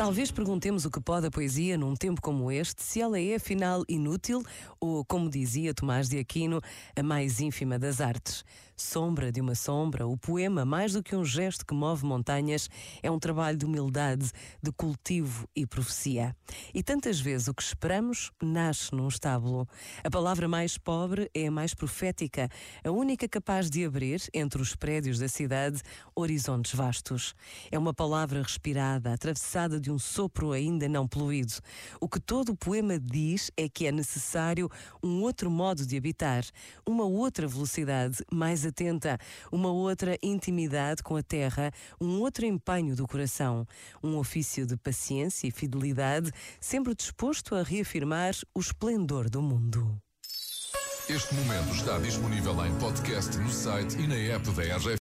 Talvez perguntemos o que pode a poesia num tempo como este, se ela é afinal inútil ou, como dizia Tomás de Aquino, a mais ínfima das artes. Sombra de uma sombra, o poema, mais do que um gesto que move montanhas, é um trabalho de humildade, de cultivo e profecia. E tantas vezes o que esperamos nasce num estábulo. A palavra mais pobre é a mais profética, a única capaz de abrir, entre os prédios da cidade, horizontes vastos. É uma palavra respirada, atravessada de um sopro ainda não poluído. O que todo o poema diz é que é necessário um outro modo de habitar, uma outra velocidade mais atenta, uma outra intimidade com a terra, um outro empenho do coração, um ofício de paciência e fidelidade, sempre disposto a reafirmar o esplendor do mundo. Este momento está disponível em podcast no site e na app da RGF.